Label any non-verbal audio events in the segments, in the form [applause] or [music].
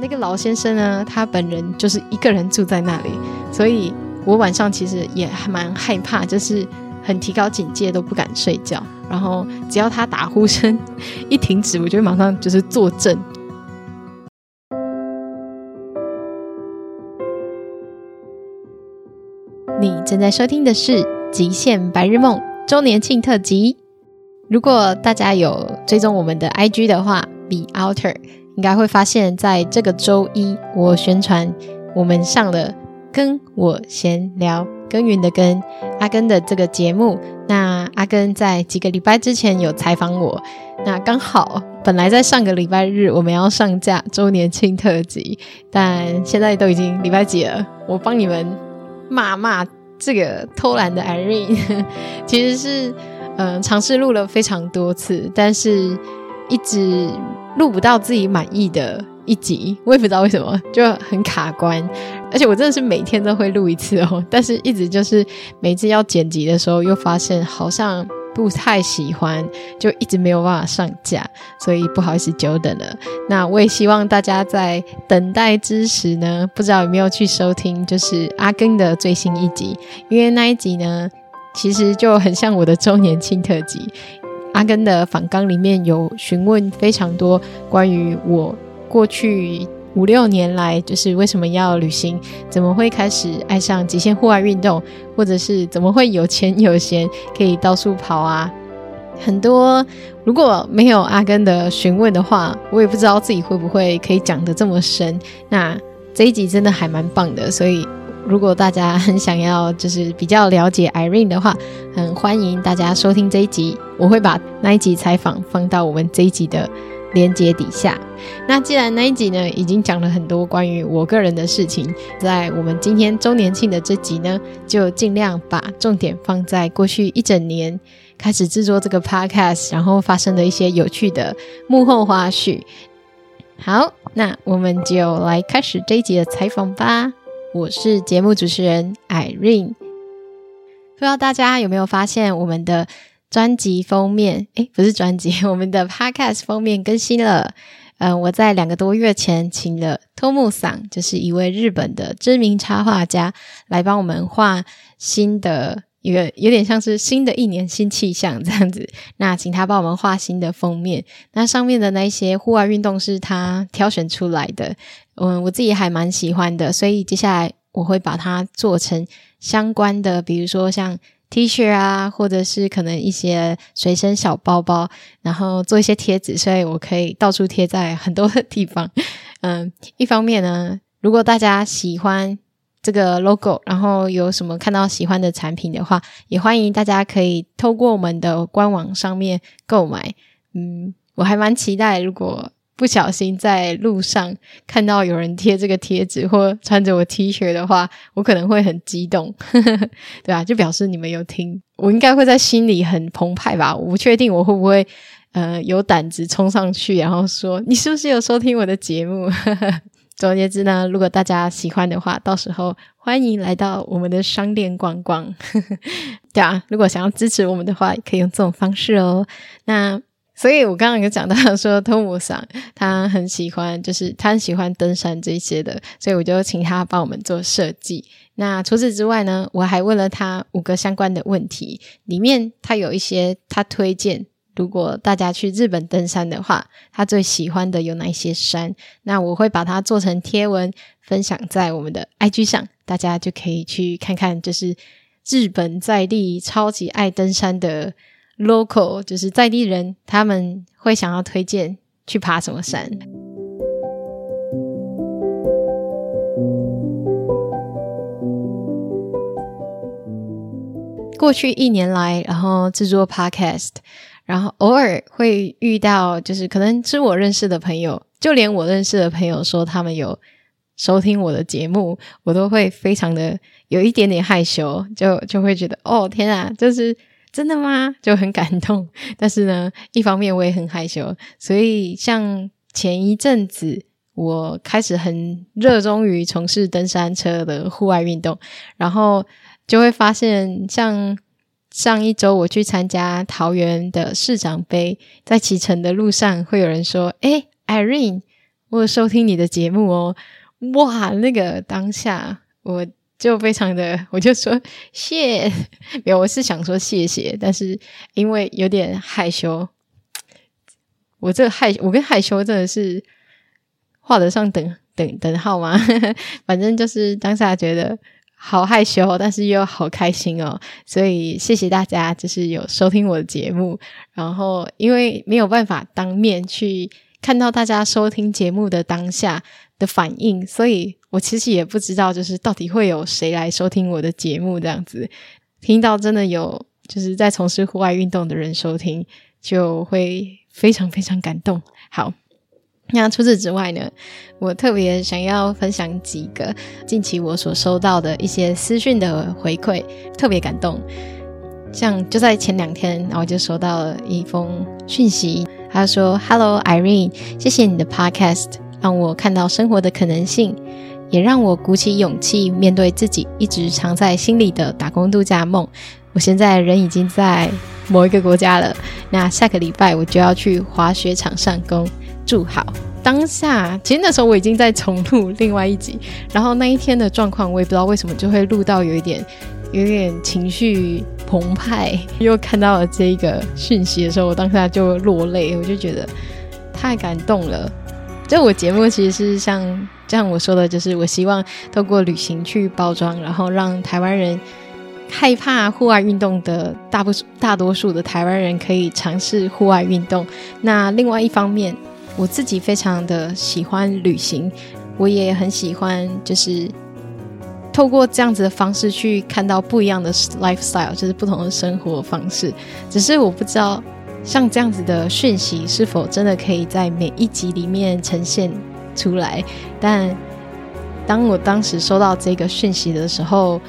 那个老先生呢，他本人就是一个人住在那里，所以我晚上其实也还蛮害怕，就是很提高警戒，都不敢睡觉。然后只要他打呼声一停止，我就会马上就是坐正。你正在收听的是《极限白日梦》周年庆特辑。如果大家有追踪我们的 IG 的话，Be Outer。应该会发现，在这个周一，我宣传我们上了“跟我闲聊”耕耘的耕阿根的这个节目。那阿根在几个礼拜之前有采访我，那刚好本来在上个礼拜日我们要上架周年庆特辑，但现在都已经礼拜几了，我帮你们骂骂这个偷懒的 Irene，[laughs] 其实是嗯、呃、尝试录了非常多次，但是一直。录不到自己满意的一集，我也不知道为什么，就很卡关。而且我真的是每天都会录一次哦，但是一直就是每次要剪辑的时候，又发现好像不太喜欢，就一直没有办法上架，所以不好意思久等了。那我也希望大家在等待之时呢，不知道有没有去收听，就是阿根的最新一集，因为那一集呢，其实就很像我的周年庆特辑。阿根的访纲里面有询问非常多关于我过去五六年来，就是为什么要旅行，怎么会开始爱上极限户外运动，或者是怎么会有钱有闲可以到处跑啊？很多如果没有阿根的询问的话，我也不知道自己会不会可以讲得这么深。那这一集真的还蛮棒的，所以。如果大家很想要，就是比较了解 Irene 的话，很欢迎大家收听这一集。我会把那一集采访放到我们这一集的连接底下。那既然那一集呢，已经讲了很多关于我个人的事情，在我们今天周年庆的这集呢，就尽量把重点放在过去一整年开始制作这个 Podcast，然后发生的一些有趣的幕后花絮。好，那我们就来开始这一集的采访吧。我是节目主持人 Irene，不知道大家有没有发现我们的专辑封面？诶，不是专辑，[laughs] 我们的 Podcast 封面更新了。嗯、我在两个多月前请了 Tomu 桑，就是一位日本的知名插画家，来帮我们画新的一个，有点像是新的一年新气象这样子。那请他帮我们画新的封面，那上面的那些户外运动是他挑选出来的。嗯，我自己还蛮喜欢的，所以接下来我会把它做成相关的，比如说像 T 恤啊，或者是可能一些随身小包包，然后做一些贴纸，所以我可以到处贴在很多的地方。嗯，一方面呢，如果大家喜欢这个 logo，然后有什么看到喜欢的产品的话，也欢迎大家可以透过我们的官网上面购买。嗯，我还蛮期待如果。不小心在路上看到有人贴这个贴纸或穿着我 T 恤的话，我可能会很激动，[laughs] 对啊，就表示你们有听，我应该会在心里很澎湃吧。我不确定我会不会呃有胆子冲上去，然后说你是不是有收听我的节目？[laughs] 总而言之呢，如果大家喜欢的话，到时候欢迎来到我们的商店逛逛。[laughs] 对啊，如果想要支持我们的话，可以用这种方式哦。那。所以我刚刚有讲到说，Tomu 桑他很喜欢，就是他很喜欢登山这些的，所以我就请他帮我们做设计。那除此之外呢，我还问了他五个相关的问题，里面他有一些他推荐，如果大家去日本登山的话，他最喜欢的有哪一些山？那我会把它做成贴文分享在我们的 IG 上，大家就可以去看看，就是日本在地超级爱登山的。Local 就是在地人，他们会想要推荐去爬什么山？过去一年来，然后制作 podcast，然后偶尔会遇到，就是可能是我认识的朋友，就连我认识的朋友说他们有收听我的节目，我都会非常的有一点点害羞，就就会觉得哦天啊，就是。真的吗？就很感动，[laughs] 但是呢，一方面我也很害羞，所以像前一阵子，我开始很热衷于从事登山车的户外运动，然后就会发现，像上一周我去参加桃园的市长杯，在启程的路上，会有人说：“诶，Irene，我有收听你的节目哦。”哇，那个当下我就非常的，我就说谢，没有，我是想说谢谢，但是因为有点害羞，我这害，我跟害羞真的是画得上等等等号吗？[laughs] 反正就是当下觉得好害羞，但是又好开心哦，所以谢谢大家，就是有收听我的节目，然后因为没有办法当面去看到大家收听节目的当下。的反应，所以我其实也不知道，就是到底会有谁来收听我的节目这样子。听到真的有就是在从事户外运动的人收听，就会非常非常感动。好，[laughs] 那除此之外呢，我特别想要分享几个近期我所收到的一些私讯的回馈，特别感动。像就在前两天，然后就收到了一封讯息，他说：“Hello Irene，谢谢你的 Podcast。”让我看到生活的可能性，也让我鼓起勇气面对自己一直藏在心里的打工度假梦。我现在人已经在某一个国家了，那下个礼拜我就要去滑雪场上工。祝好！当下其实那时候我已经在重录另外一集，然后那一天的状况我也不知道为什么就会录到有一点有点情绪澎湃。又看到了这一个讯息的时候，我当下就落泪，我就觉得太感动了。就我节目其实是像这样我说的，就是我希望透过旅行去包装，然后让台湾人害怕户外运动的大部大多数的台湾人可以尝试户外运动。那另外一方面，我自己非常的喜欢旅行，我也很喜欢就是透过这样子的方式去看到不一样的 lifestyle，就是不同的生活方式。只是我不知道。像这样子的讯息，是否真的可以在每一集里面呈现出来？但当我当时收到这个讯息的时候，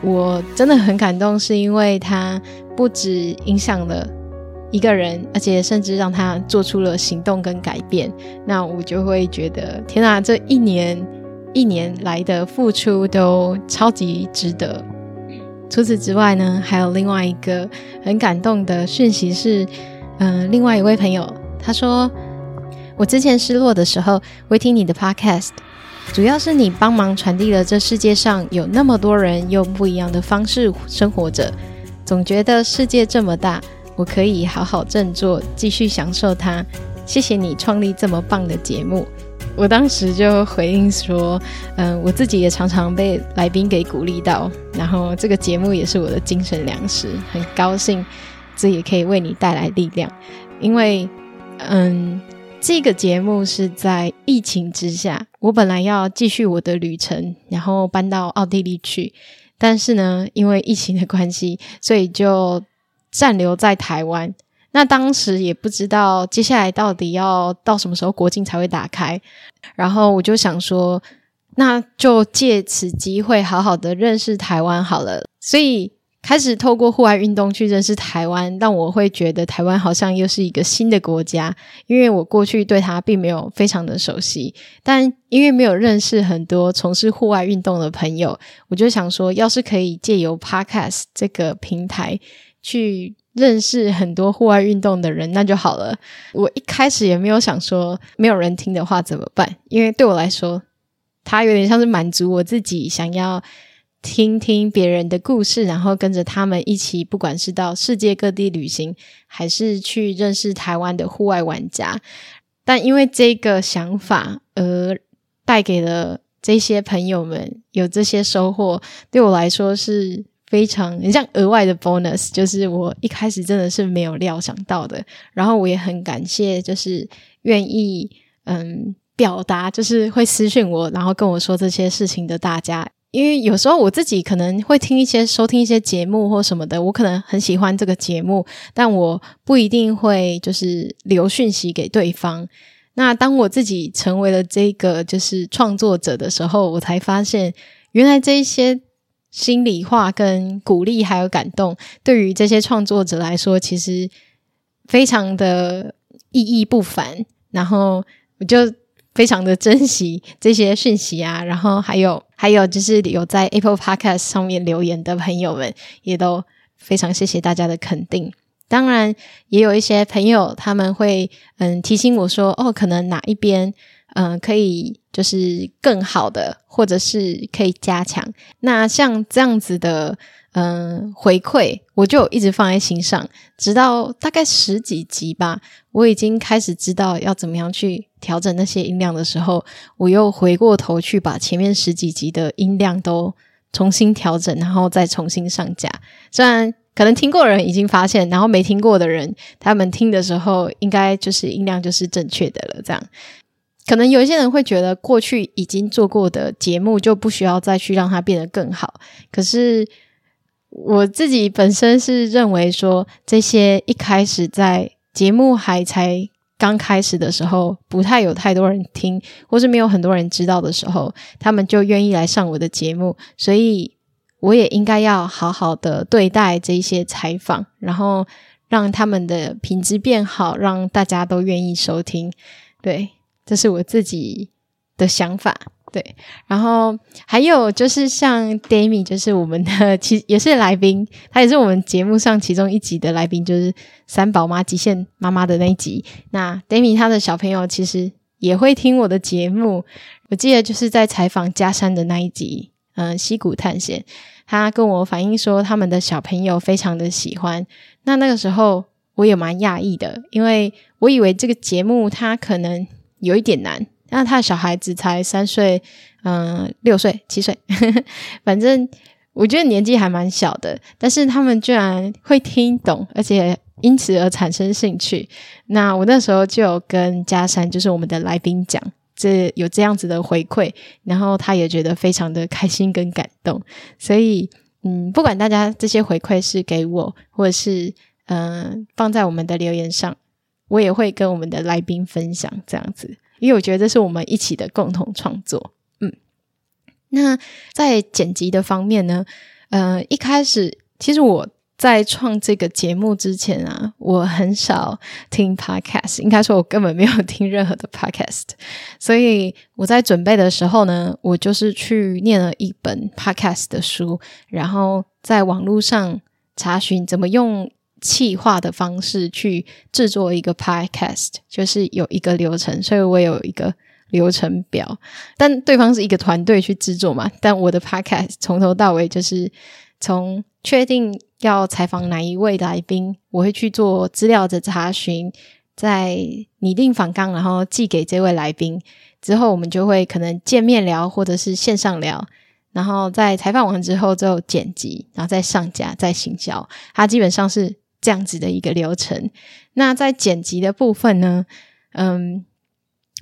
我真的很感动，是因为它不止影响了一个人，而且甚至让他做出了行动跟改变。那我就会觉得，天哪，这一年一年来的付出都超级值得。除此之外呢，还有另外一个很感动的讯息是，嗯、另外一位朋友他说，我之前失落的时候会听你的 podcast，主要是你帮忙传递了这世界上有那么多人用不一样的方式生活着，总觉得世界这么大，我可以好好振作，继续享受它。谢谢你创立这么棒的节目。我当时就回应说，嗯、我自己也常常被来宾给鼓励到，然后这个节目也是我的精神粮食，很高兴这也可以为你带来力量。因为，嗯，这个节目是在疫情之下，我本来要继续我的旅程，然后搬到奥地利去，但是呢，因为疫情的关系，所以就暂留在台湾。那当时也不知道接下来到底要到什么时候国境才会打开，然后我就想说，那就借此机会好好的认识台湾好了。所以开始透过户外运动去认识台湾，让我会觉得台湾好像又是一个新的国家，因为我过去对它并没有非常的熟悉，但因为没有认识很多从事户外运动的朋友，我就想说，要是可以借由 Podcast 这个平台去。认识很多户外运动的人，那就好了。我一开始也没有想说没有人听的话怎么办，因为对我来说，它有点像是满足我自己想要听听别人的故事，然后跟着他们一起，不管是到世界各地旅行，还是去认识台湾的户外玩家。但因为这个想法而带给了这些朋友们有这些收获，对我来说是。非常很像额外的 bonus，就是我一开始真的是没有料想到的。然后我也很感谢，就是愿意嗯表达，就是会私讯我，然后跟我说这些事情的大家。因为有时候我自己可能会听一些收听一些节目或什么的，我可能很喜欢这个节目，但我不一定会就是留讯息给对方。那当我自己成为了这个就是创作者的时候，我才发现原来这一些。心里话跟鼓励还有感动，对于这些创作者来说，其实非常的意义不凡。然后我就非常的珍惜这些讯息啊，然后还有还有就是有在 Apple Podcast 上面留言的朋友们，也都非常谢谢大家的肯定。当然，也有一些朋友他们会嗯提醒我说，哦，可能哪一边嗯、可以就是更好的，或者是可以加强。那像这样子的，嗯、回馈，我就一直放在心上，直到大概十几集吧，我已经开始知道要怎么样去调整那些音量的时候，我又回过头去把前面十几集的音量都重新调整，然后再重新上架。虽然可能听过的人已经发现，然后没听过的人，他们听的时候应该就是音量就是正确的了。这样，可能有一些人会觉得过去已经做过的节目就不需要再去让它变得更好。可是我自己本身是认为说，这些一开始在节目还才刚开始的时候，不太有太多人听，或是没有很多人知道的时候，他们就愿意来上我的节目，所以我也应该要好好的对待这些采访，然后让他们的品质变好，让大家都愿意收听。对，这是我自己的想法。对，然后还有就是像 Demi，就是我们的 [laughs] 其也是来宾，他也是我们节目上其中一集的来宾，就是三宝妈极限妈妈的那一集。那 Demi 他的小朋友其实也会听我的节目，我记得就是在采访加山的那一集，嗯，溪谷探险，他跟我反映说他们的小朋友非常的喜欢。那那个时候我也蛮讶异的，因为我以为这个节目他可能有一点难。那他的小孩子才三岁，嗯、六岁、七岁，呵呵，反正我觉得年纪还蛮小的，但是他们居然会听懂，而且因此而产生兴趣。那我那时候就有跟嘉山，就是我们的来宾讲，这有这样子的回馈，然后他也觉得非常的开心跟感动。所以，嗯，不管大家这些回馈是给我，或者是嗯、放在我们的留言上，我也会跟我们的来宾分享这样子。因为我觉得这是我们一起的共同创作，嗯。那在剪辑的方面呢，呃，一开始其实我在创这个节目之前啊，我很少听 podcast，应该说我根本没有听任何的 podcast。所以我在准备的时候呢，我就是去念了一本 podcast 的书，然后在网络上查询怎么用。企划的方式去制作一个 podcast，就是有一个流程，所以我有一个流程表。但对方是一个团队去制作嘛，但我的 podcast 从头到尾就是从确定要采访哪一位来宾，我会去做资料的查询，再拟定访纲，然后寄给这位来宾。之后我们就会可能见面聊，或者是线上聊。然后在采访完之后就剪辑，然后再上架，再行销。它基本上是。这样子的一个流程。那在剪辑的部分呢，嗯，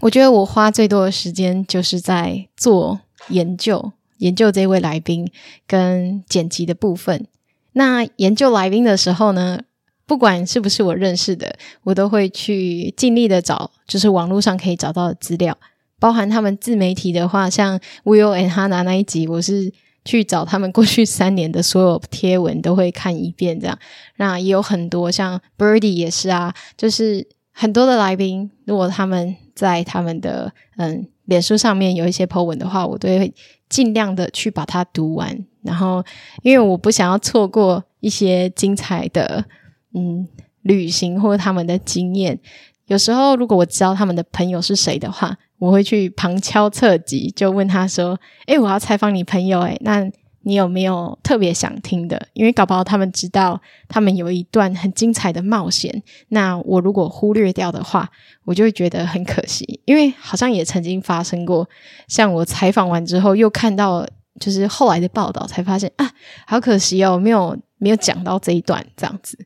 我觉得我花最多的时间就是在做研究，研究这位来宾跟剪辑的部分。那研究来宾的时候呢，不管是不是我认识的，我都会去尽力的找，就是网络上可以找到的资料，包含他们自媒体的话，像 Will and Hannah 那一集，我是。去找他们过去三年的所有贴文都会看一遍，这样。那也有很多像 Birdy 也是啊，就是很多的来宾，如果他们在他们的嗯脸书上面有一些 po 文的话，我都会尽量的去把它读完。然后，因为我不想要错过一些精彩的嗯旅行或者他们的经验。有时候，如果我知道他们的朋友是谁的话，我会去旁敲侧击，就问他说：“诶，我要采访你朋友，诶，那你有没有特别想听的？因为搞不好他们知道他们有一段很精彩的冒险，那我如果忽略掉的话，我就会觉得很可惜。因为好像也曾经发生过，像我采访完之后，又看到就是后来的报道，才发现啊，好可惜哦，没有没有讲到这一段这样子。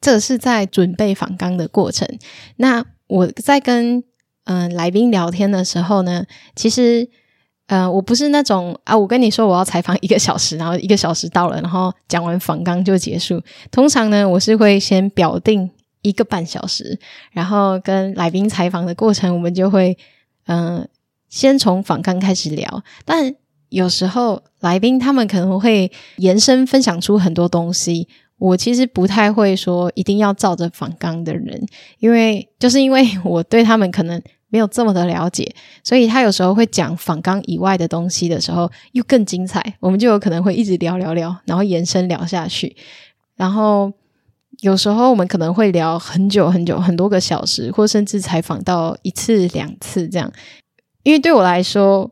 这是在准备访纲的过程。那我在跟。嗯，来宾聊天的时候呢，其实，呃，我不是那种啊，我跟你说我要采访一个小时，然后一个小时到了，然后讲完访纲就结束。通常呢，我是会先表定一个半小时，然后跟来宾采访的过程，我们就会，嗯、先从访纲开始聊。但有时候来宾他们可能会延伸分享出很多东西。我其实不太会说一定要照着访纲的人，因为就是因为我对他们可能没有这么的了解，所以他有时候会讲访纲以外的东西的时候又更精彩，我们就有可能会一直聊聊聊，然后延伸聊下去。然后有时候我们可能会聊很久很久，很多个小时，或甚至采访到一次两次这样。因为对我来说，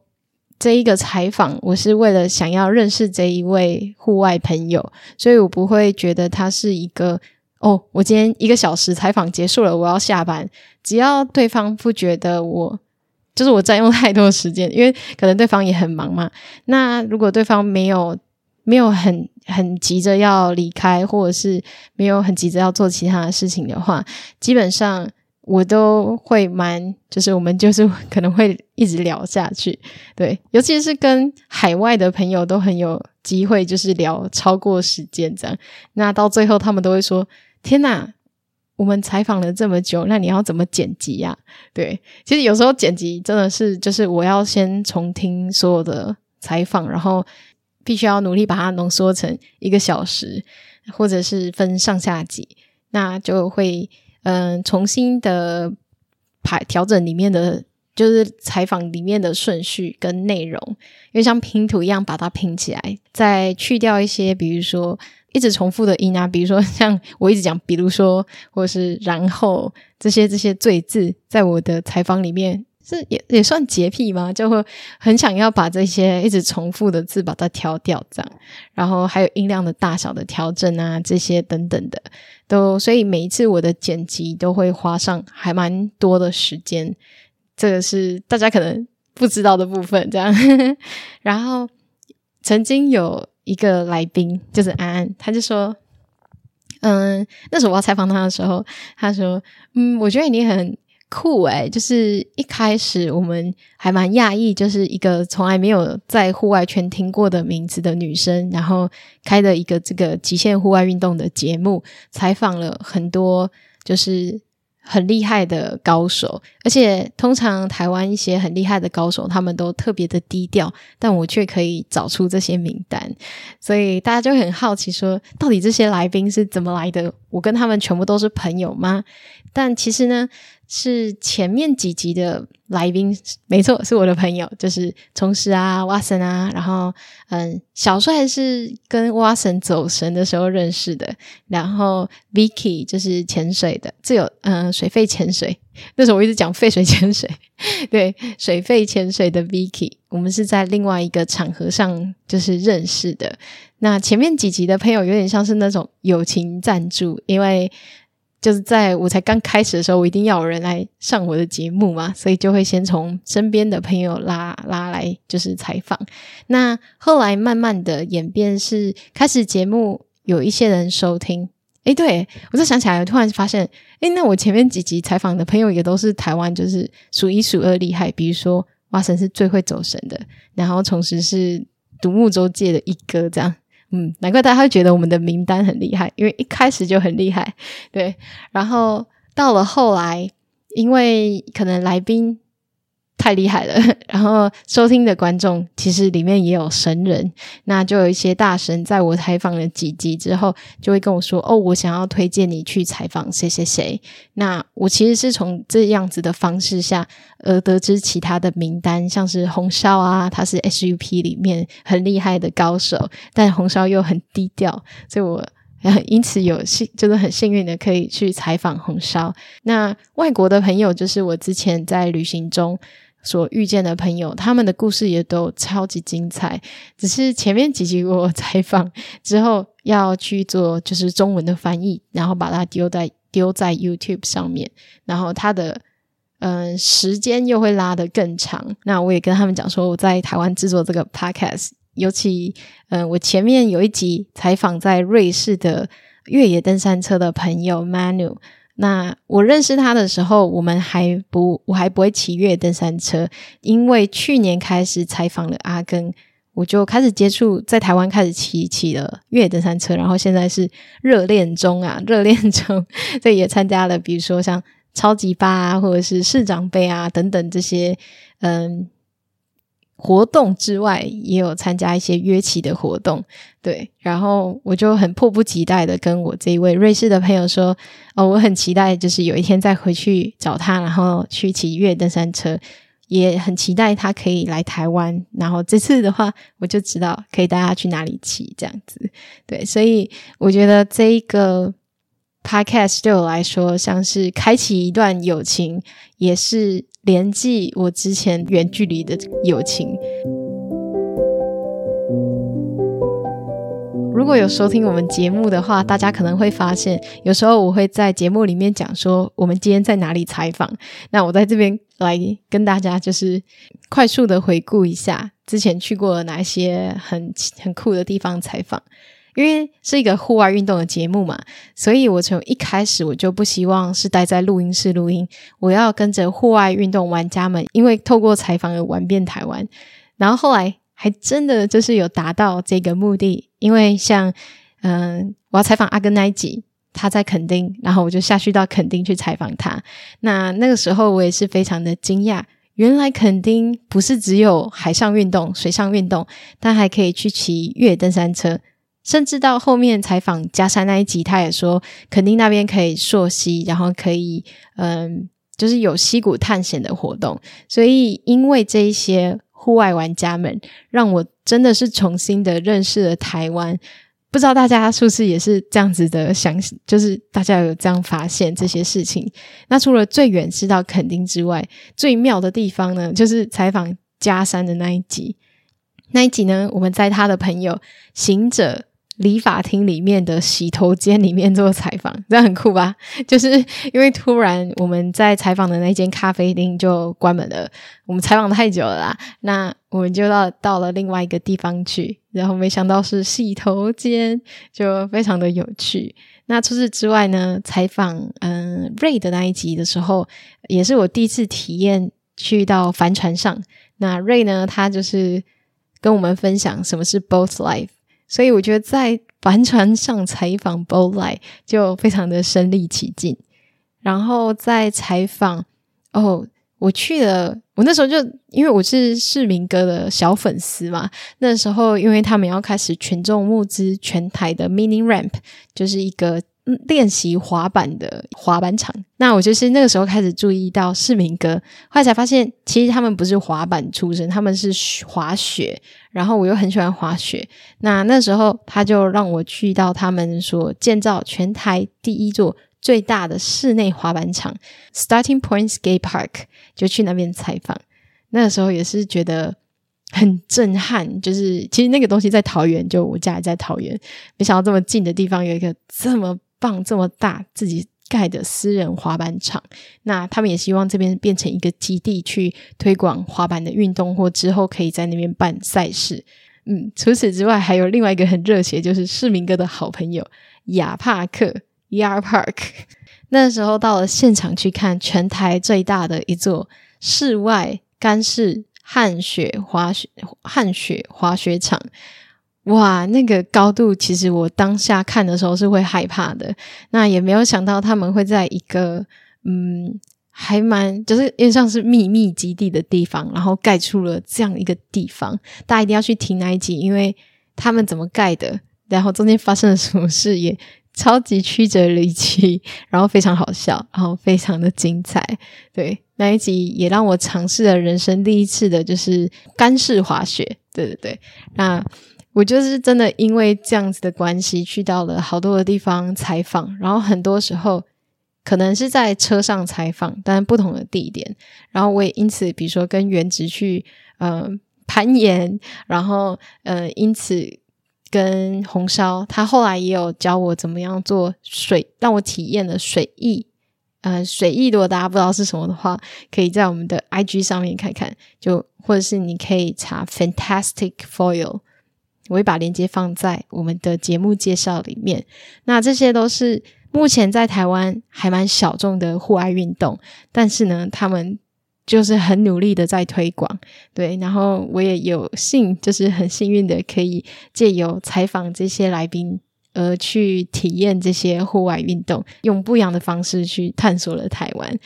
这一个采访我是为了想要认识这一位户外朋友，所以我不会觉得他是一个哦，我今天一个小时采访结束了，我要下班。只要对方不觉得我就是我占用太多时间，因为可能对方也很忙嘛。那如果对方没有没有很很急着要离开，或者是没有很急着要做其他的事情的话，基本上我都会蛮，就是我们就是 [laughs] 可能会一直聊下去。对，尤其是跟海外的朋友都很有机会，就是聊超过时间这样。那到最后他们都会说：“天哪，我们采访了这么久，那你要怎么剪辑呀？”对，其实有时候剪辑真的是就是我要先重听所有的采访，然后。必须要努力把它浓缩成一个小时，或者是分上下集，那就会嗯、重新的排调整里面的，就是采访里面的顺序跟内容，因为像拼图一样把它拼起来，再去掉一些，比如说一直重复的音啊，比如说 [laughs] 像我一直讲，比如说或者是然后这些这些赘字，在我的采访里面。是也也算洁癖吗？就会很想要把这些一直重复的字把它挑掉，这样，然后还有音量的大小的调整啊，这些等等的，都所以每一次我的剪辑都会花上还蛮多的时间，这个是大家可能不知道的部分，这样。[laughs] 然后曾经有一个来宾就是安安，他就说，嗯，那时候我要采访他的时候，他说，嗯，我觉得你很。酷诶，就是一开始我们还蛮讶异，就是一个从来没有在户外圈听过的名字的女生，然后开的一个这个极限户外运动的节目，采访了很多就是很厉害的高手，而且通常台湾一些很厉害的高手，他们都特别的低调，但我却可以找出这些名单，所以大家就很好奇说，到底这些来宾是怎么来的？我跟他们全部都是朋友吗？但其实呢，是前面几集的来宾，没错，是我的朋友，就是虫师啊、瓦森啊，然后嗯，小帅是跟瓦森走神的时候认识的，然后 Vicky 就是潜水的，这有嗯水肺潜水，[laughs] 那时候我一直讲废水潜水，[laughs] 对，水肺潜水的 Vicky，我们是在另外一个场合上就是认识的。那前面几集的朋友有点像是那种友情赞助，因为。就是在我才刚开始的时候，我一定要有人来上我的节目嘛，所以就会先从身边的朋友拉拉来，就是采访。那后来慢慢的演变是开始节目有一些人收听，诶，对，我就想起来，突然发现，诶，那我前面几集采访的朋友也都是台湾，就是数一数二厉害，比如说蛙神是最会走神的，然后同时是独木舟界的一哥，这样。嗯，难怪大家会觉得我们的名单很厉害，因为一开始就很厉害，对。然后到了后来，因为可能来宾。太厉害了，[laughs] 然后收听的观众其实里面也有神人，那就有一些大神在我采访了几集之后，就会跟我说：“哦，我想要推荐你去采访谁谁谁。”那我其实是从这样子的方式下而得知其他的名单，像是红烧啊，他是 SUP 里面很厉害的高手，但红烧又很低调，所以我因此有幸就是很幸运的可以去采访红烧。那外国的朋友就是我之前在旅行中。所遇见的朋友，他们的故事也都超级精彩。只是前面几集我采访之后要去做就是中文的翻译，然后把它丢在丢在 YouTube 上面，然后它的嗯、时间又会拉得更长。那我也跟他们讲说，我在台湾制作这个 Podcast，尤其嗯、我前面有一集采访在瑞士的越野登山车的朋友 Manu。那我认识他的时候，我们还不，我还不会骑越野登山车。因为去年开始采访了阿根，我就开始接触，在台湾开始骑骑了越野登山车，然后现在是热恋中啊，[laughs] 热恋中，所以也参加了，比如说像超级八啊，或者是市长杯啊等等这些，嗯。活动之外，也有参加一些约骑的活动，对。然后我就很迫不及待的跟我这一位瑞士的朋友说：“哦，我很期待，就是有一天再回去找他，然后去骑越野登山车，也很期待他可以来台湾。然后这次的话，我就知道可以带他去哪里骑，这样子。对，所以我觉得这一个 Podcast 对我来说像是开启一段友情，也是联系我之前远距离的友情。如果有收听我们节目的话，大家可能会发现，有时候我会在节目里面讲说我们今天在哪里采访。那我在这边来跟大家就是快速的回顾一下之前去过哪些很很酷的地方采访。因为是一个户外运动的节目嘛，所以我从一开始我就不希望是待在录音室录音，我要跟着户外运动玩家们，因为透过采访而玩遍台湾。然后后来。还真的就是有达到这个目的，因为像嗯、我要采访阿根那吉，他在垦丁，然后我就下去到垦丁去采访他。那那个时候我也是非常的惊讶，原来垦丁不是只有海上运动、水上运动，但还可以去骑越野登山车，甚至到后面采访加山那一集，他也说垦丁那边可以溯溪，然后可以嗯、就是有溪谷探险的活动。所以因为这一些。户外玩家们，让我真的是重新的认识了台湾。不知道大家是不是也是这样子的想，就是大家有这样发现这些事情。那除了最远是到垦丁之外，最妙的地方呢，就是采访加山的那一集。那一集呢，我们在他的朋友行者。理发厅里面的洗头间里面做采访，这样很酷吧？[laughs] 就是因为突然我们在采访的那间咖啡厅就关门了，我们采访太久了啦，那我们就到到了另外一个地方去，然后没想到是洗头间，就非常的有趣。那除此之外呢，采访嗯 Ray 的那一集的时候，也是我第一次体验去到帆船上。那 Ray 呢，他就是跟我们分享什么是 boat life。所以我觉得在帆船上采访 Boyle 就非常的身临其境，然后在采访哦，我去了，我那时候就因为我是市民哥的小粉丝嘛，那时候因为他们要开始群众募资全台的 mini ramp，就是一个。练习滑板的滑板场，那我就是那个时候开始注意到市民哥，后来才发现其实他们不是滑板出身，他们是滑雪。然后我又很喜欢滑雪，那那时候他就让我去到他们所建造全台第一座最大的室内滑板场 Starting Point Skate Park，就去那边采访。那时候也是觉得很震撼，就是其实那个东西在桃园，就我家也在桃园，没想到这么近的地方有一个这么。放这么大自己盖的私人滑板场，那他们也希望这边变成一个基地，去推广滑板的运动，或之后可以在那边办赛事。嗯，除此之外，还有另外一个很热血，就是市民哥的好朋友亚帕克 （Yar Park）。那时候到了现场去看全台最大的一座室外干式旱雪滑雪旱雪滑雪场。哇，那个高度，其实我当下看的时候是会害怕的。那也没有想到他们会在一个嗯，还蛮就是有点像是秘密基地的地方，然后盖出了这样一个地方。大家一定要去听那一集，因为他们怎么盖的，然后中间发生了什么事，也超级曲折离奇，然后非常好笑，然后非常的精彩。对，那一集也让我尝试了人生第一次的，就是干式滑雪。对对对，那。我就是真的因为这样子的关系，去到了好多的地方采访，然后很多时候可能是在车上采访，但不同的地点。然后我也因此，比如说跟原直去呃攀岩，然后呃因此跟红烧，他后来也有教我怎么样做水，让我体验了水艺。呃，水艺如果大家不知道是什么的话，可以在我们的 IG 上面看看，就或者是你可以查 Fantastic Foil。我会把链接放在我们的节目介绍里面。那这些都是目前在台湾还蛮小众的户外运动，但是呢，他们就是很努力的在推广。对，然后我也有幸，就是很幸运的可以借由采访这些来宾，而去体验这些户外运动，用不一样的方式去探索了台湾。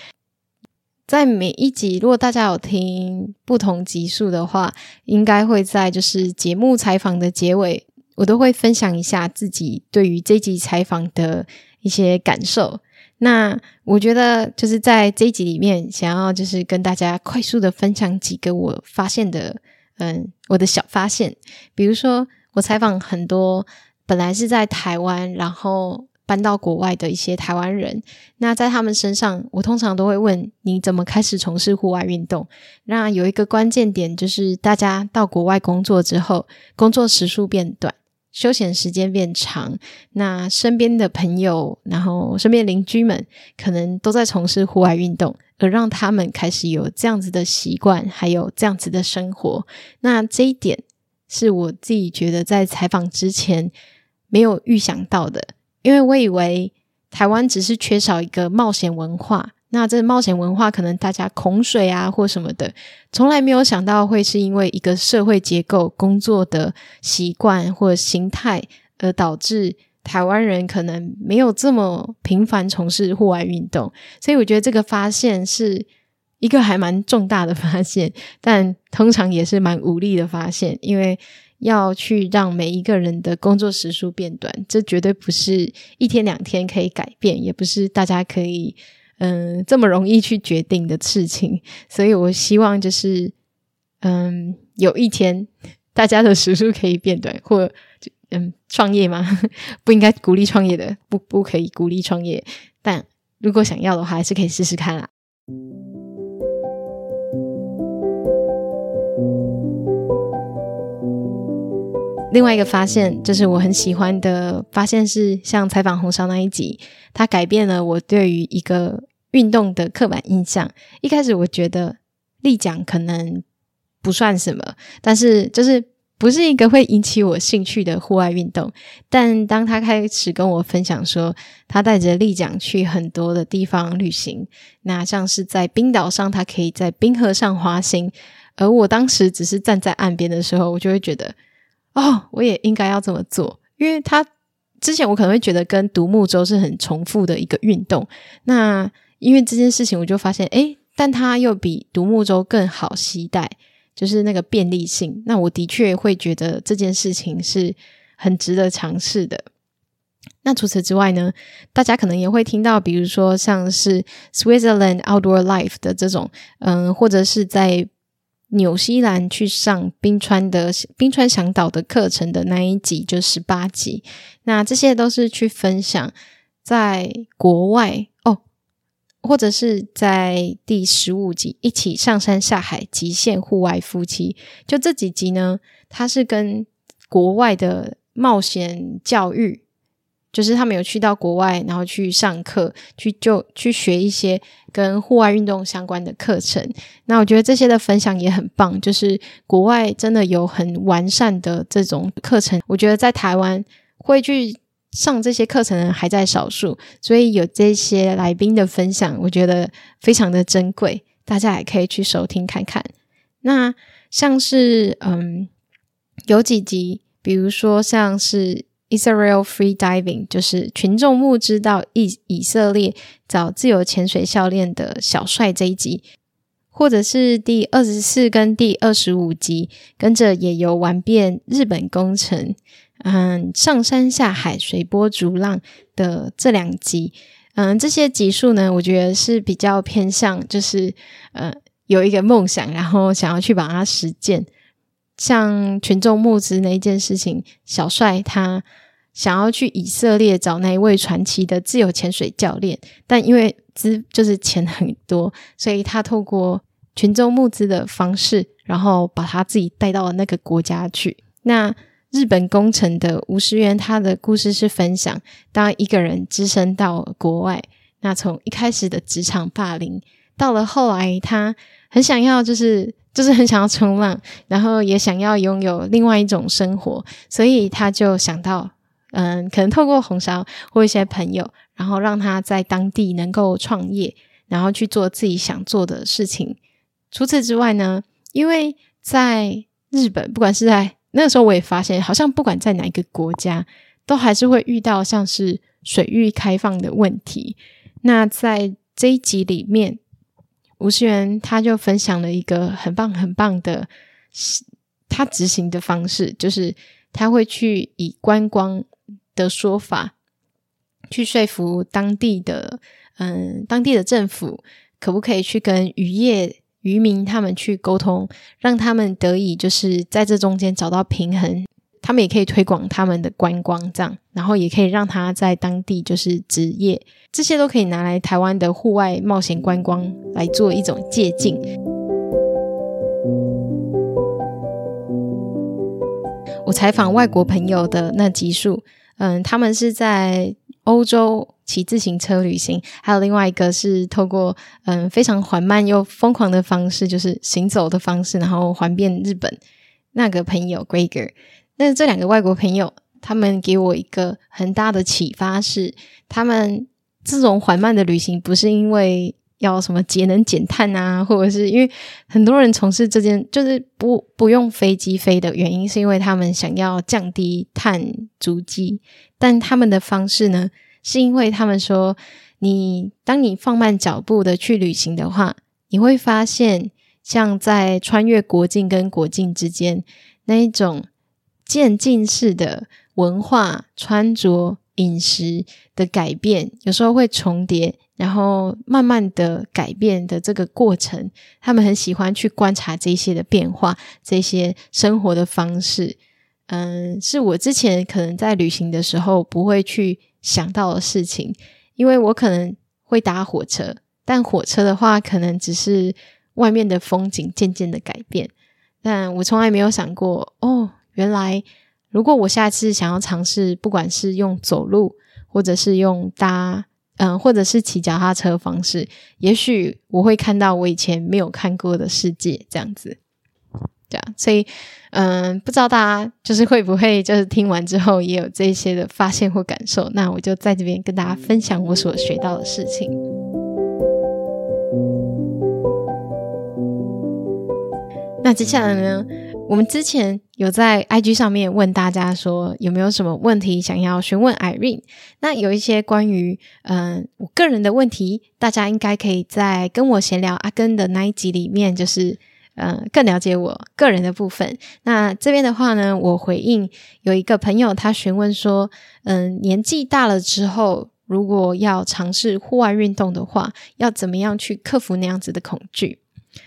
在每一集，如果大家有听不同集数的话，应该会在就是节目采访的结尾，我都会分享一下自己对于这集采访的一些感受。那我觉得就是在这一集里面，想要就是跟大家快速的分享几个我发现的，嗯，我的小发现。比如说，我采访很多本来是在台湾，然后搬到国外的一些台湾人。那在他们身上，我通常都会问：你怎么开始从事户外运动？那有一个关键点就是，大家到国外工作之后，工作时数变短。休闲时间变长，那身边的朋友，然后身边邻居们，可能都在从事户外运动，而让他们开始有这样子的习惯，还有这样子的生活。那这一点是我自己觉得在采访之前没有预想到的，因为我以为台湾只是缺少一个冒险文化。那这冒险文化可能大家恐水啊或什么的，从来没有想到会是因为一个社会结构、工作的习惯或形态而导致台湾人可能没有这么频繁从事户外运动。所以我觉得这个发现是一个还蛮重大的发现，但通常也是蛮无力的发现，因为要去让每一个人的工作时数变短，这绝对不是一天两天可以改变，也不是大家可以。嗯，这么容易去决定的事情，所以我希望就是，嗯，有一天大家的时数可以变短，或嗯，创业吗？不应该鼓励创业的，不不可以鼓励创业，但如果想要的话，还是可以试试看啦。另外一个发现，就是我很喜欢的发现是，像采访红烧那一集，它改变了我对于一个运动的刻板印象。一开始我觉得立桨可能不算什么，但是就是不是一个会引起我兴趣的户外运动。但当他开始跟我分享说，他带着立桨去很多的地方旅行，那像是在冰岛上，他可以在冰河上滑行，而我当时只是站在岸边的时候，我就会觉得。哦，我也应该要这么做，因为他之前我可能会觉得跟独木舟是很重复的一个运动。那因为这件事情，我就发现，诶，但它又比独木舟更好携带，就是那个便利性。那我的确会觉得这件事情是很值得尝试的。那除此之外呢，大家可能也会听到，比如说像是 Switzerland Outdoor Life 的这种，嗯，或者是在。纽西兰去上冰川的冰川向导的课程的那一集就十八集，那这些都是去分享在国外哦，或者是在第十五集一起上山下海极限户外夫妻，就这几集呢，它是跟国外的冒险教育。就是他们有去到国外，然后去上课，去就去学一些跟户外运动相关的课程。那我觉得这些的分享也很棒，就是国外真的有很完善的这种课程。我觉得在台湾会去上这些课程的人还在少数，所以有这些来宾的分享，我觉得非常的珍贵，大家也可以去收听看看。那像是嗯，有几集，比如说像是。Israel Free Diving 就是群众募资到以以色列找自由潜水教练的小帅这一集，或者是第二十四跟第二十五集，跟着野游玩遍日本工程，嗯，上山下海随波逐浪的这两集，嗯，这些集数呢，我觉得是比较偏向，就是呃，有一个梦想，然后想要去把它实践。像群众募资那一件事情，小帅他想要去以色列找那一位传奇的自由潜水教练，但因为资就是钱很多，所以他透过群众募资的方式，然后把他自己带到了那个国家去。那日本工程的吴石元，他的故事是分享，当一个人只身到国外，那从一开始的职场霸凌，到了后来他很想要就是。就是很想要冲浪，然后也想要拥有另外一种生活，所以他就想到，嗯，可能透过红烧或一些朋友，然后让他在当地能够创业，然后去做自己想做的事情。除此之外呢，因为在日本，不管是在那个时候，我也发现，好像不管在哪一个国家，都还是会遇到像是水域开放的问题。那在这一集里面。吴世源他就分享了一个很棒很棒的他执行的方式，就是他会去以观光的说法去说服当地的嗯当地的政府，可不可以去跟渔业渔民他们去沟通，让他们得以就是在这中间找到平衡。他们也可以推广他们的观光，这样，然后也可以让他在当地就是职业，这些都可以拿来台湾的户外冒险观光来做一种借鉴。我采访外国朋友的那集数，嗯，他们是在欧洲骑自行车旅行，还有另外一个是透过嗯非常缓慢又疯狂的方式，就是行走的方式，然后环遍日本。那个朋友 Gregor，那这两个外国朋友，他们给我一个很大的启发是，他们这种缓慢的旅行不是因为要什么节能减碳啊，或者是因为很多人从事这件就是不不用飞机飞的原因，是因为他们想要降低碳足迹，但他们的方式呢，是因为他们说，你当你放慢脚步的去旅行的话，你会发现。像在穿越国境跟国境之间那一种渐进式的文化、穿着、饮食的改变，有时候会重叠，然后慢慢的改变的这个过程，他们很喜欢去观察这些的变化，这些生活的方式，嗯，是我之前可能在旅行的时候不会去想到的事情，因为我可能会搭火车，但火车的话，可能只是。外面的风景渐渐的改变，但我从来没有想过哦，原来如果我下次想要尝试，不管是用走路，或者是用搭，嗯、或者是骑脚踏车方式，也许我会看到我以前没有看过的世界，这样子，对啊，所以，嗯、不知道大家就是会不会就是听完之后也有这些的发现或感受？那我就在这边跟大家分享我所学到的事情。那接下来呢，我们之前有在 IG 上面问大家说有没有什么问题想要询问 Irene。那有一些关于嗯、我个人的问题，大家应该可以在跟我闲聊阿根的那一集里面，就是嗯、更了解我个人的部分。那这边的话呢，我回应有一个朋友他询问说，嗯、年纪大了之后，如果要尝试户外运动的话，要怎么样去克服那样子的恐惧？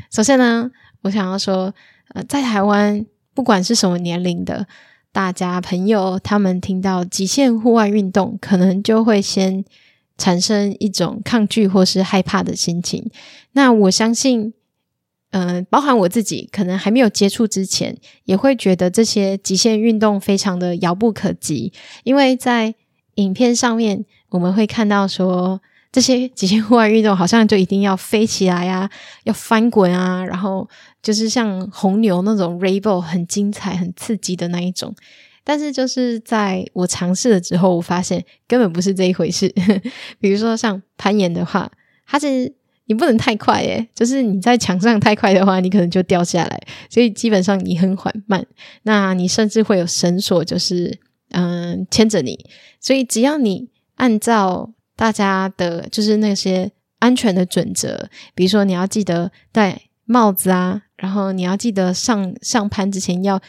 首先呢。我想要说，呃，在台湾，不管是什么年龄的大家朋友，他们听到极限户外运动，可能就会先产生一种抗拒或是害怕的心情。那我相信，呃，包含我自己，可能还没有接触之前，也会觉得这些极限运动非常的遥不可及，因为在影片上面我们会看到说。这些极限户外运动好像就一定要飞起来啊，要翻滚啊，然后就是像红牛那种 rainbow 很精彩、很刺激的那一种。但是就是在我尝试了之后，我发现根本不是这一回事。[laughs] 比如说像攀岩的话，它是你不能太快耶，就是你在墙上太快的话，你可能就掉下来。所以基本上你很缓慢，那你甚至会有绳索，就是嗯牵着你。所以只要你按照大家的就是那些安全的准则，比如说你要记得带帽子啊，然后你要记得上上攀之前要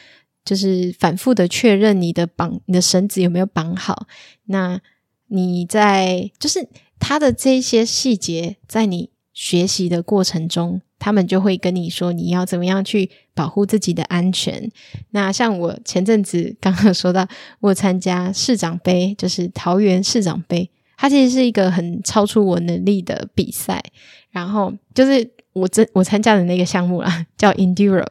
就是反复的确认你的绑你的绳子有没有绑好。那你在就是他的这些细节，在你学习的过程中，他们就会跟你说你要怎么样去保护自己的安全。那像我前阵子刚刚说到，我参加市长杯，就是桃园市长杯。它其实是一个很超出我能力的比赛，然后就是我这我参加的那个项目啦，叫 Enduro。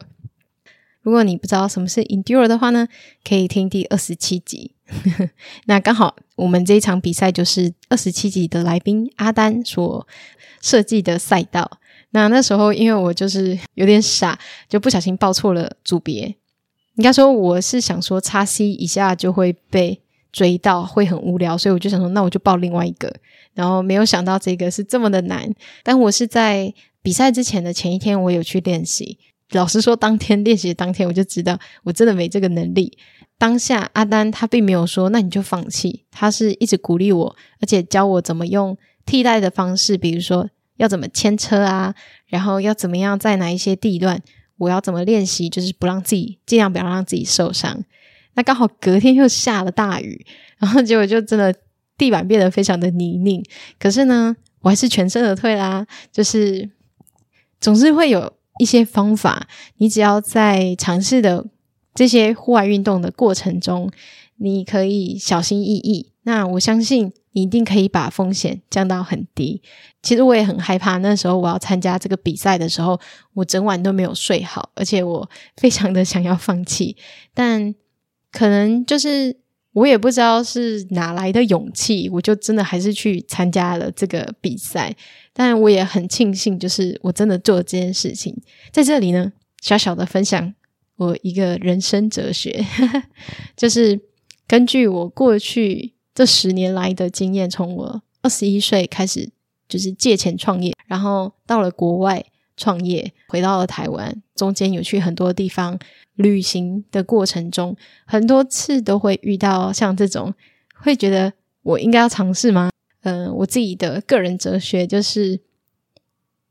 如果你不知道什么是 Enduro 的话呢，可以听第二十七集。[laughs] 那刚好我们这一场比赛就是二十七集的来宾阿丹所设计的赛道。那那时候因为我就是有点傻，就不小心报错了组别。应该说我是想说叉 C 一下就会被。追到会很无聊，所以我就想说，那我就报另外一个。然后没有想到这个是这么的难。但我是在比赛之前的前一天，我有去练习。老实说，当天练习的当天，我就知道我真的没这个能力。当下阿丹他并没有说，那你就放弃，他是一直鼓励我，而且教我怎么用替代的方式，比如说要怎么牵车啊，然后要怎么样在哪一些地段，我要怎么练习，就是不让自己尽量不要让自己受伤。那刚好隔天又下了大雨，[laughs] 然后结果就真的地板变得非常的泥泞。可是呢，我还是全身而退啦。就是总是会有一些方法，你只要在尝试的这些户外运动的过程中，你可以小心翼翼。那我相信你一定可以把风险降到很低。其实我也很害怕，那时候我要参加这个比赛的时候，我整晚都没有睡好，而且我非常的想要放弃。但可能就是我也不知道是哪来的勇气，我就真的还是去参加了这个比赛。但我也很庆幸，就是我真的做了这件事情。在这里呢，小小的分享我一个人生哲学，[laughs] 就是根据我过去这十年来的经验，从我二十一岁开始就是借钱创业，然后到了国外创业，回到了台湾，中间有去很多地方旅行的过程中，很多次都会遇到像这种，会觉得我应该要尝试吗？嗯、我自己的个人哲学就是，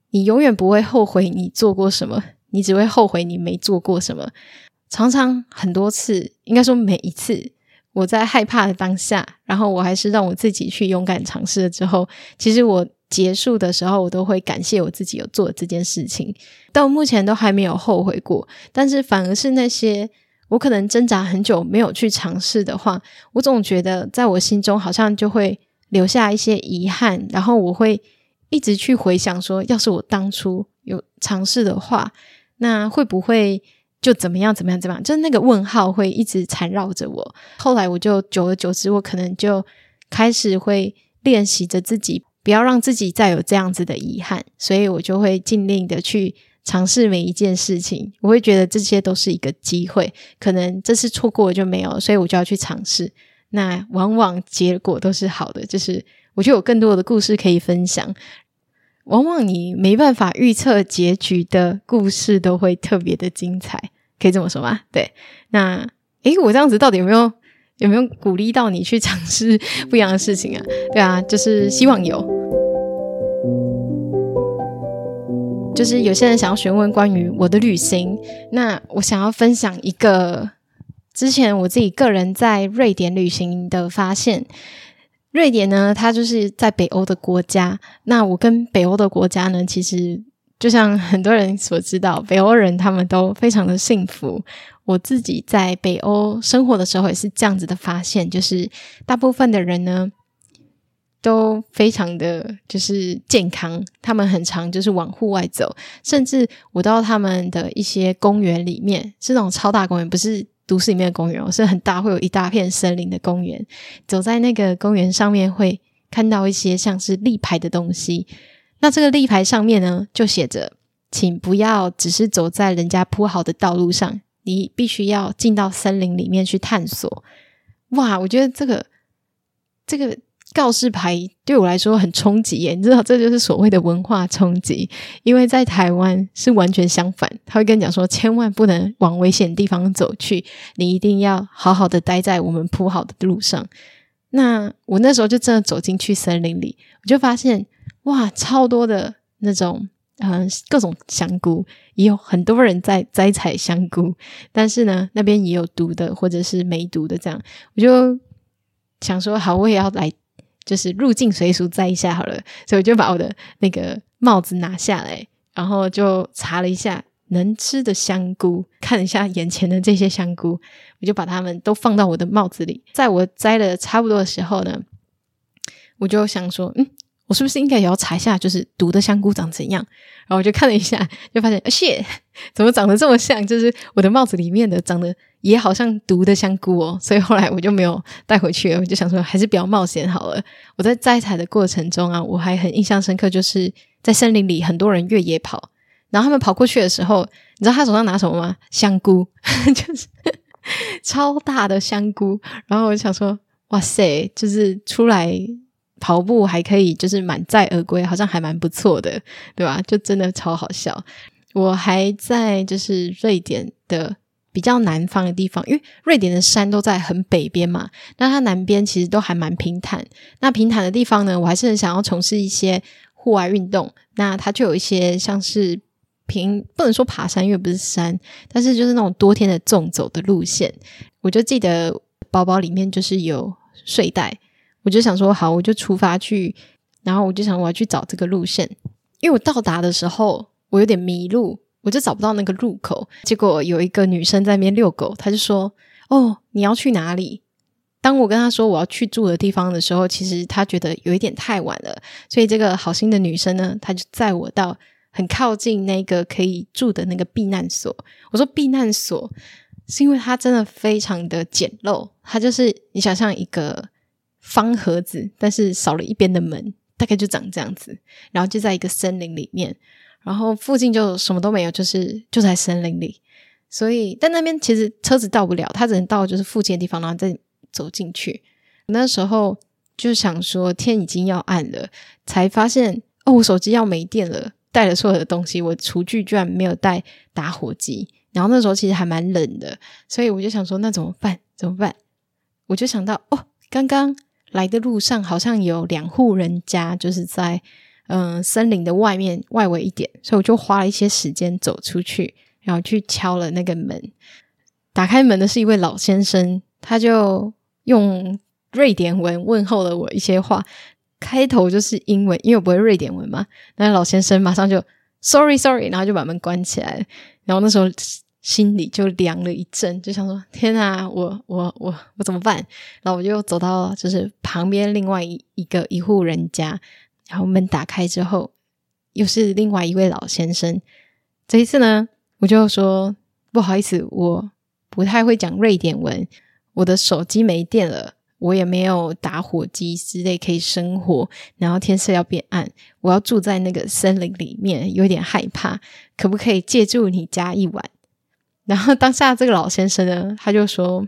你永远不会后悔你做过什么，你只会后悔你没做过什么。常常很多次，应该说每一次，我在害怕的当下，然后我还是让我自己去勇敢尝试了之后，其实我结束的时候，我都会感谢我自己有做这件事情。到目前都还没有后悔过，但是反而是那些我可能挣扎很久没有去尝试的话，我总觉得在我心中好像就会。留下一些遗憾，然后我会一直去回想说，要是我当初有尝试的话，那会不会就怎么样怎么样怎么样？就是那个问号会一直缠绕着我。后来我就久而久之，我可能就开始会练习着自己，不要让自己再有这样子的遗憾，所以我就会尽力的去尝试每一件事情。我会觉得这些都是一个机会，可能这次错过了就没有，所以我就要去尝试。那往往结果都是好的，就是我就有更多的故事可以分享。往往你没办法预测结局的故事，都会特别的精彩，可以这么说吗？对。那诶，我这样子到底有没有有没有鼓励到你去尝试不一样的事情啊？对啊，就是希望有。就是有些人想要询问关于我的旅行，那我想要分享一个。之前我自己个人在瑞典旅行的发现，瑞典呢，它就是在北欧的国家。那我跟北欧的国家呢，其实就像很多人所知道，北欧人他们都非常的幸福。我自己在北欧生活的时候也是这样子的发现，就是大部分的人呢都非常的就是健康，他们很常就是往户外走，甚至我到他们的一些公园里面，是那种超大公园，不是。都市里面的公园，是很大，会有一大片森林的公园。走在那个公园上面，会看到一些像是立牌的东西。那这个立牌上面呢，就写着：“请不要只是走在人家铺好的道路上，你必须要进到森林里面去探索。”哇，我觉得这个这个。告示牌对我来说很冲击耶，你知道这就是所谓的文化冲击。因为在台湾是完全相反，他会跟你讲说，千万不能往危险地方走去，你一定要好好的待在我们铺好的路上。那我那时候就真的走进去森林里，我就发现哇，超多的那种嗯各种香菇，也有很多人在摘采香菇，但是呢，那边也有毒的或者是没毒的，这样我就想说，好，我也要来。就是入境随俗摘一下好了，所以我就把我的那个帽子拿下来，然后就查了一下能吃的香菇，看一下眼前的这些香菇，我就把它们都放到我的帽子里。在我摘了差不多的时候呢，我就想说，嗯。我是不是应该也要查一下，就是毒的香菇长怎样？然后我就看了一下，就发现，呃，谢，[laughs] 怎么长得这么像？就是我的帽子里面的长得也好像毒的香菇哦。[laughs] 所以后来我就没有带回去了。我就想说，还是不要冒险好了。我在摘采的过程中啊，我还很印象深刻，就是在森林里很多人越野跑，然后他们跑过去的时候，你知道他手上拿什么吗？香菇，[laughs] 就是超大的香菇。然后我就想说，哇塞，就是出来。跑步还可以，就是满载而归，好像还蛮不错的，对吧？就真的超好笑。我还在就是瑞典的比较南方的地方，因为瑞典的山都在很北边嘛，那它南边其实都还蛮平坦。那平坦的地方呢，我还是很想要从事一些户外运动。那它就有一些像是平，不能说爬山，因为不是山，但是就是那种多天的纵走的路线。我就记得包包里面就是有睡袋。我就想说，好，我就出发去，然后我就想我要去找这个路线，因为我到达的时候我有点迷路，我就找不到那个入口。结果有一个女生在那边遛狗，她就说：“哦，你要去哪里？”当我跟她说我要去住的地方的时候，其实她觉得有一点太晚了，所以这个好心的女生呢，她就载我到很靠近那个可以住的那个避难所。我说避难所是因为它真的非常的简陋，它就是你想象一个方盒子，但是少了一边的门，大概就长这样子，然后就在一个森林里面，然后附近就什么都没有，就是就在森林里，所以但那边其实车子到不了，它只能到就是附近的地方，然后再。走进去，那时候就想说天已经要暗了，才发现哦，我手机要没电了，带了所有的东西，我厨具居然没有带打火机。然后那时候其实还蛮冷的，所以我就想说那怎么办？怎么办？我就想到哦，刚刚来的路上好像有两户人家，就是在嗯、森林的外面外围一点，所以我就花了一些时间走出去，然后去敲了那个门。打开门的是一位老先生，他就。用瑞典文问候了我一些话，开头就是英文，因为我不会瑞典文嘛。那老先生马上就 “sorry sorry”，然后就把门关起来。然后那时候心里就凉了一阵，就想说：“天啊，我我我我怎么办？”然后我就走到就是旁边另外一一个一户人家，然后门打开之后，又是另外一位老先生。这一次呢，我就说：“不好意思，我不太会讲瑞典文。”我的手机没电了，我也没有打火机之类可以生火，然后天色要变暗，我要住在那个森林里面，有点害怕，可不可以借住你家一晚？然后当下这个老先生呢，他就说：“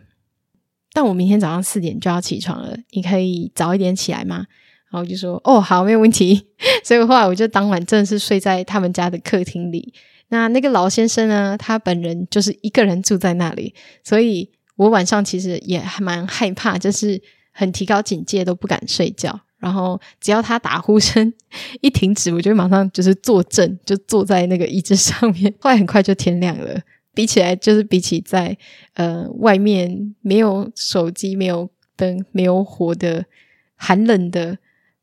但我明天早上四点就要起床了，你可以早一点起来吗？”然后就说：“哦，好，没有问题。[laughs] ”所以后来我就当晚真的是睡在他们家的客厅里。那那个老先生呢，他本人就是一个人住在那里，所以。我晚上其实也还蛮害怕，就是很提高警戒，都不敢睡觉。然后只要他打呼声 [laughs] 一停止，我就马上就是坐正，就坐在那个椅子上面。[laughs] 后来很快就天亮了。比起来，就是比起在呃外面没有手机、没有灯、没有火的寒冷的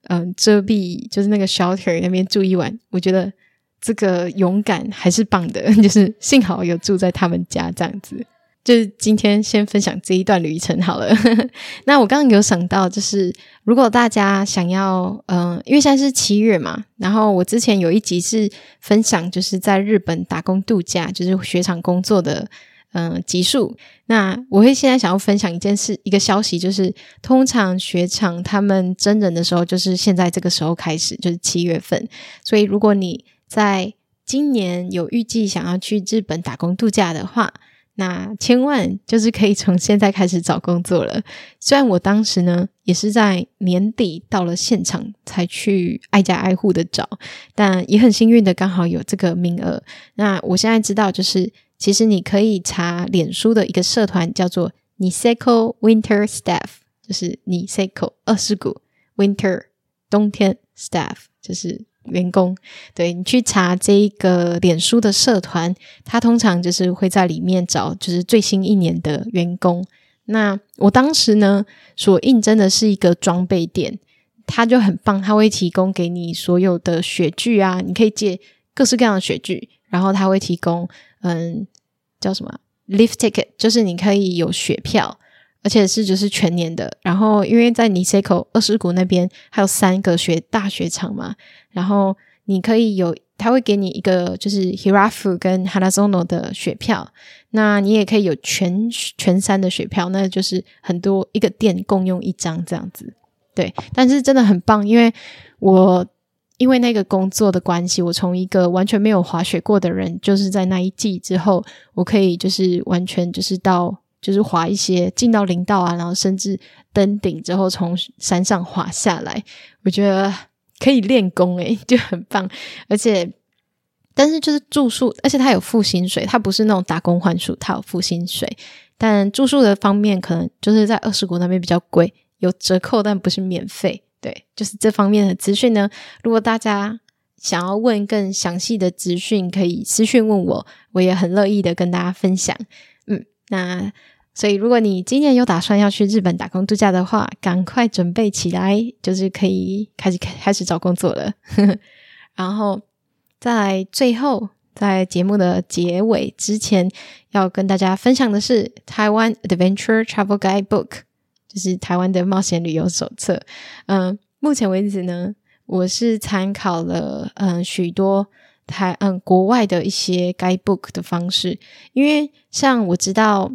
嗯、遮蔽，就是那个 shelter 那边住一晚，我觉得这个勇敢还是棒的。[laughs] 就是幸好有住在他们家这样子。就是今天先分享这一段旅程好了。[laughs] 那我刚刚有想到，就是如果大家想要，嗯、因为现在是七月嘛，然后我之前有一集是分享，就是在日本打工度假，就是雪场工作的，嗯、集数。那我会现在想要分享一件事，一个消息，就是通常雪场他们真人的时候，就是现在这个时候开始，就是七月份。所以如果你在今年有预计想要去日本打工度假的话，那千万就是可以从现在开始找工作了。虽然我当时呢也是在年底到了现场才去挨家挨户的找，但也很幸运的刚好有这个名额。那我现在知道，就是其实你可以查脸书的一个社团叫做 Niseko Winter Staff，就是 Niseko 二世谷 Winter 冬天 Staff，就是。员工，对，你去查这一个脸书的社团，他通常就是会在里面找，就是最新一年的员工。那我当时呢，所应征的是一个装备店，他就很棒，他会提供给你所有的雪具啊，你可以借各式各样的雪具，然后他会提供，嗯，叫什么 lift ticket，就是你可以有雪票。而且是就是全年的，然后因为在 Niseko 二世谷那边还有三个雪大雪场嘛，然后你可以有，他会给你一个就是 Hirafu 跟 Hanazono 的雪票，那你也可以有全全山的雪票，那就是很多一个店共用一张这样子，对，但是真的很棒，因为我因为那个工作的关系，我从一个完全没有滑雪过的人，就是在那一季之后，我可以就是完全就是到。就是滑一些进到林道啊，然后甚至登顶之后从山上滑下来，我觉得可以练功诶，[laughs] 就很棒。而且，但是就是住宿，而且他有付薪水，他不是那种打工换宿，他有付薪水。但住宿的方面，可能就是在二十国那边比较贵，有折扣，但不是免费。对，就是这方面的资讯呢。如果大家想要问更详细的资讯，可以私讯问我，我也很乐意的跟大家分享。嗯，那。所以，如果你今年有打算要去日本打工度假的话，赶快准备起来，就是可以开始开始找工作了。[laughs] 然后，在最后在节目的结尾之前，要跟大家分享的是台湾 Adventure Travel Guidebook，就是台湾的冒险旅游手册。嗯，目前为止呢，我是参考了嗯许多台嗯国外的一些 Guidebook 的方式，因为像我知道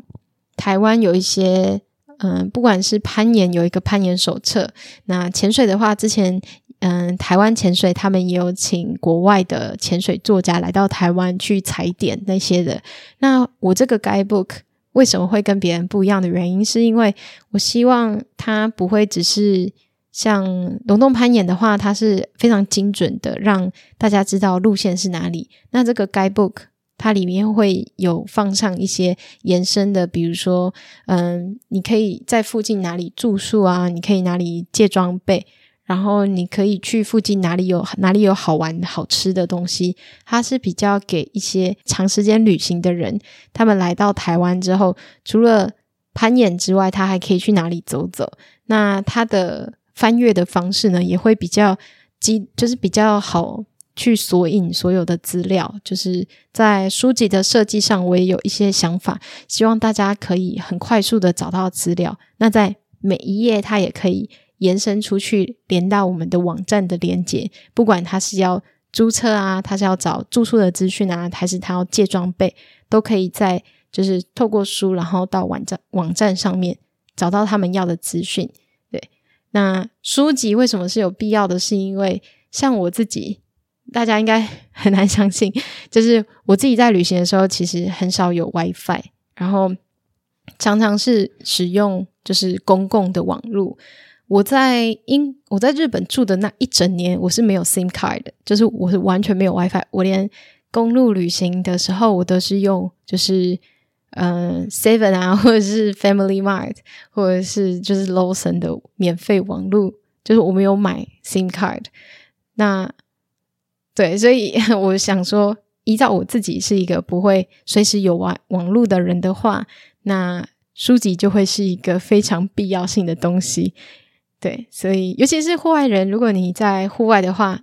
台湾有一些嗯，不管是攀岩有一个攀岩手册，那潜水的话之前。嗯，台湾潜水他们也有请国外的潜水作家来到台湾去踩点那些的。那我这个 guidebook 为什么会跟别人不一样的原因，是因为我希望它不会只是像龙洞攀岩的话，它是非常精准的，让大家知道路线是哪里。那这个 guidebook 它里面会有放上一些延伸的，比如说，嗯，你可以在附近哪里住宿啊，你可以哪里借装备。然后你可以去附近哪里有哪里有好玩好吃的东西，它是比较给一些长时间旅行的人，他们来到台湾之后，除了攀岩之外，他还可以去哪里走走。那它的翻阅的方式呢，也会比较基，就是比较好去索引所有的资料。就是在书籍的设计上，我也有一些想法，希望大家可以很快速的找到资料。那在每一页，它也可以。延伸出去，连到我们的网站的连接，不管他是要租车啊，他是要找住宿的资讯啊，还是他要借装备，都可以在就是透过书，然后到网站网站上面找到他们要的资讯。对，那书籍为什么是有必要的？是因为像我自己，大家应该 [laughs] 很难相信，就是我自己在旅行的时候，其实很少有 WiFi，然后常常是使用就是公共的网络。我在英我在日本住的那一整年，我是没有 SIM card 的，就是我是完全没有 WiFi，我连公路旅行的时候，我都是用就是嗯、Seven 啊，或者是 Family Mart，或者是就是 Lawson 的免费网路，就是我没有买 SIM card。那对，所以 [laughs] 我想说，依照我自己是一个不会随时有网网路的人的话，那书籍就会是一个非常必要性的东西。对，所以尤其是户外人，如果你在户外的话，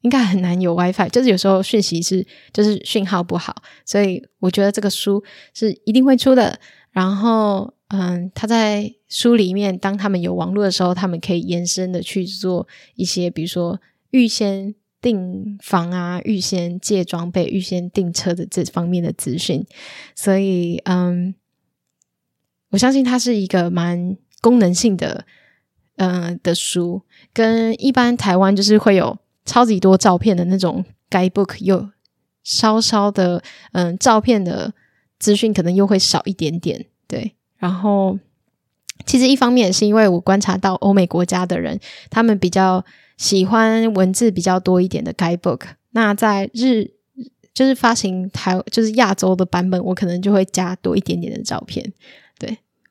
应该很难有 WiFi，就是有时候讯息是就是讯号不好，所以我觉得这个书是一定会出的。然后，嗯，他在书里面，当他们有网络的时候，他们可以延伸的去做一些，比如说预先订房啊、预先借装备、预先订车的这方面的资讯。所以，嗯，我相信它是一个蛮功能性的。嗯、的书跟一般台湾就是会有超级多照片的那种 guidebook，有稍稍的嗯、照片的资讯可能又会少一点点，对。然后其实一方面也是因为我观察到欧美国家的人，他们比较喜欢文字比较多一点的 guidebook。那在日就是发行台就是亚洲的版本，我可能就会加多一点点的照片，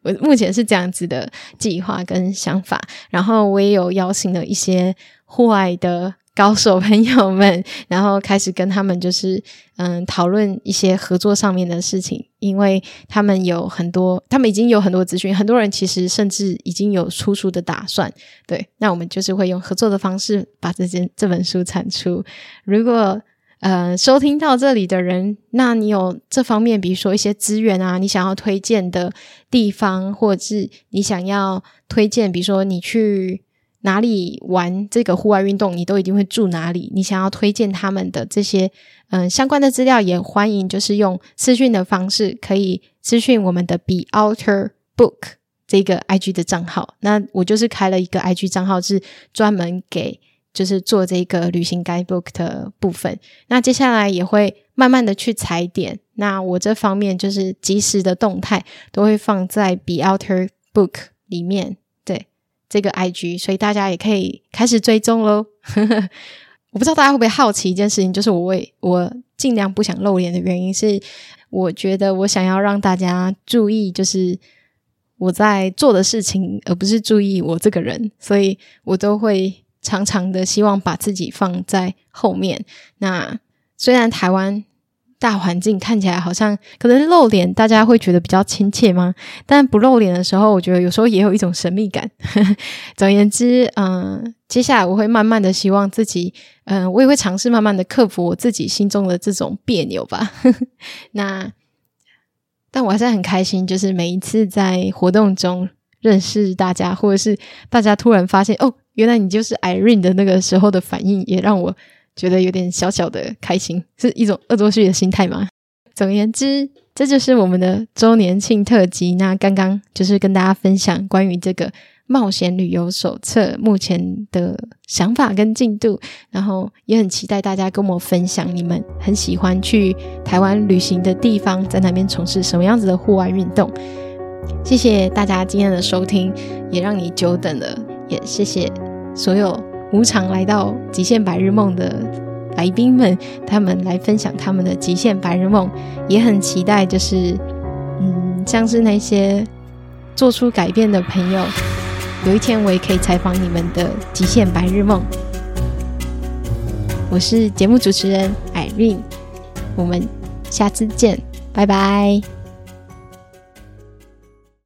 我目前是这样子的计划跟想法，然后我也有邀请了一些户外的高手朋友们，然后开始跟他们就是嗯讨论一些合作上面的事情，因为他们有很多，他们已经有很多资讯，很多人其实甚至已经有出书的打算。对，那我们就是会用合作的方式把这件这本书产出。如果呃，收听到这里的人，那你有这方面，比如说一些资源啊，你想要推荐的地方，或者是你想要推荐，比如说你去哪里玩这个户外运动，你都一定会住哪里，你想要推荐他们的这些嗯、相关的资料，也欢迎就是用私讯的方式，可以私讯我们的 Be Outer Book 这个 IG 的账号。那我就是开了一个 IG 账号，是专门给。就是做这个旅行 guidebook 的部分，那接下来也会慢慢的去踩点。那我这方面就是即时的动态都会放在 Be Outer Book 里面，对这个 IG，所以大家也可以开始追踪喽。[laughs] 我不知道大家会不会好奇一件事情，就是我为我尽量不想露脸的原因是，我觉得我想要让大家注意，就是我在做的事情，而不是注意我这个人，所以我都会。常常的希望把自己放在后面。那虽然台湾大环境看起来好像可能露脸，大家会觉得比较亲切吗？但不露脸的时候，我觉得有时候也有一种神秘感。[laughs] 总而言之，嗯、接下来我会慢慢的希望自己，嗯、我也会尝试慢慢的克服我自己心中的这种别扭吧。[laughs] 那，但我还是很开心，就是每一次在活动中认识大家，或者是大家突然发现，哦，原来你就是 Irene 的那个时候的反应，也让我。觉得有点小小的开心，是一种恶作剧的心态吗？总而言之，这就是我们的周年庆特辑。那刚刚就是跟大家分享关于这个冒险旅游手册目前的想法跟进度，然后也很期待大家跟我分享你们很喜欢去台湾旅行的地方，在那边从事什么样子的户外运动。谢谢大家今天的收听，也让你久等了，也谢谢所有。无偿来到极限白日梦的来宾们，他们来分享他们的极限白日梦，也很期待，就是嗯，像是那些做出改变的朋友，有一天我也可以采访你们的极限白日梦。我是节目主持人 Irene，我们下次见，拜拜。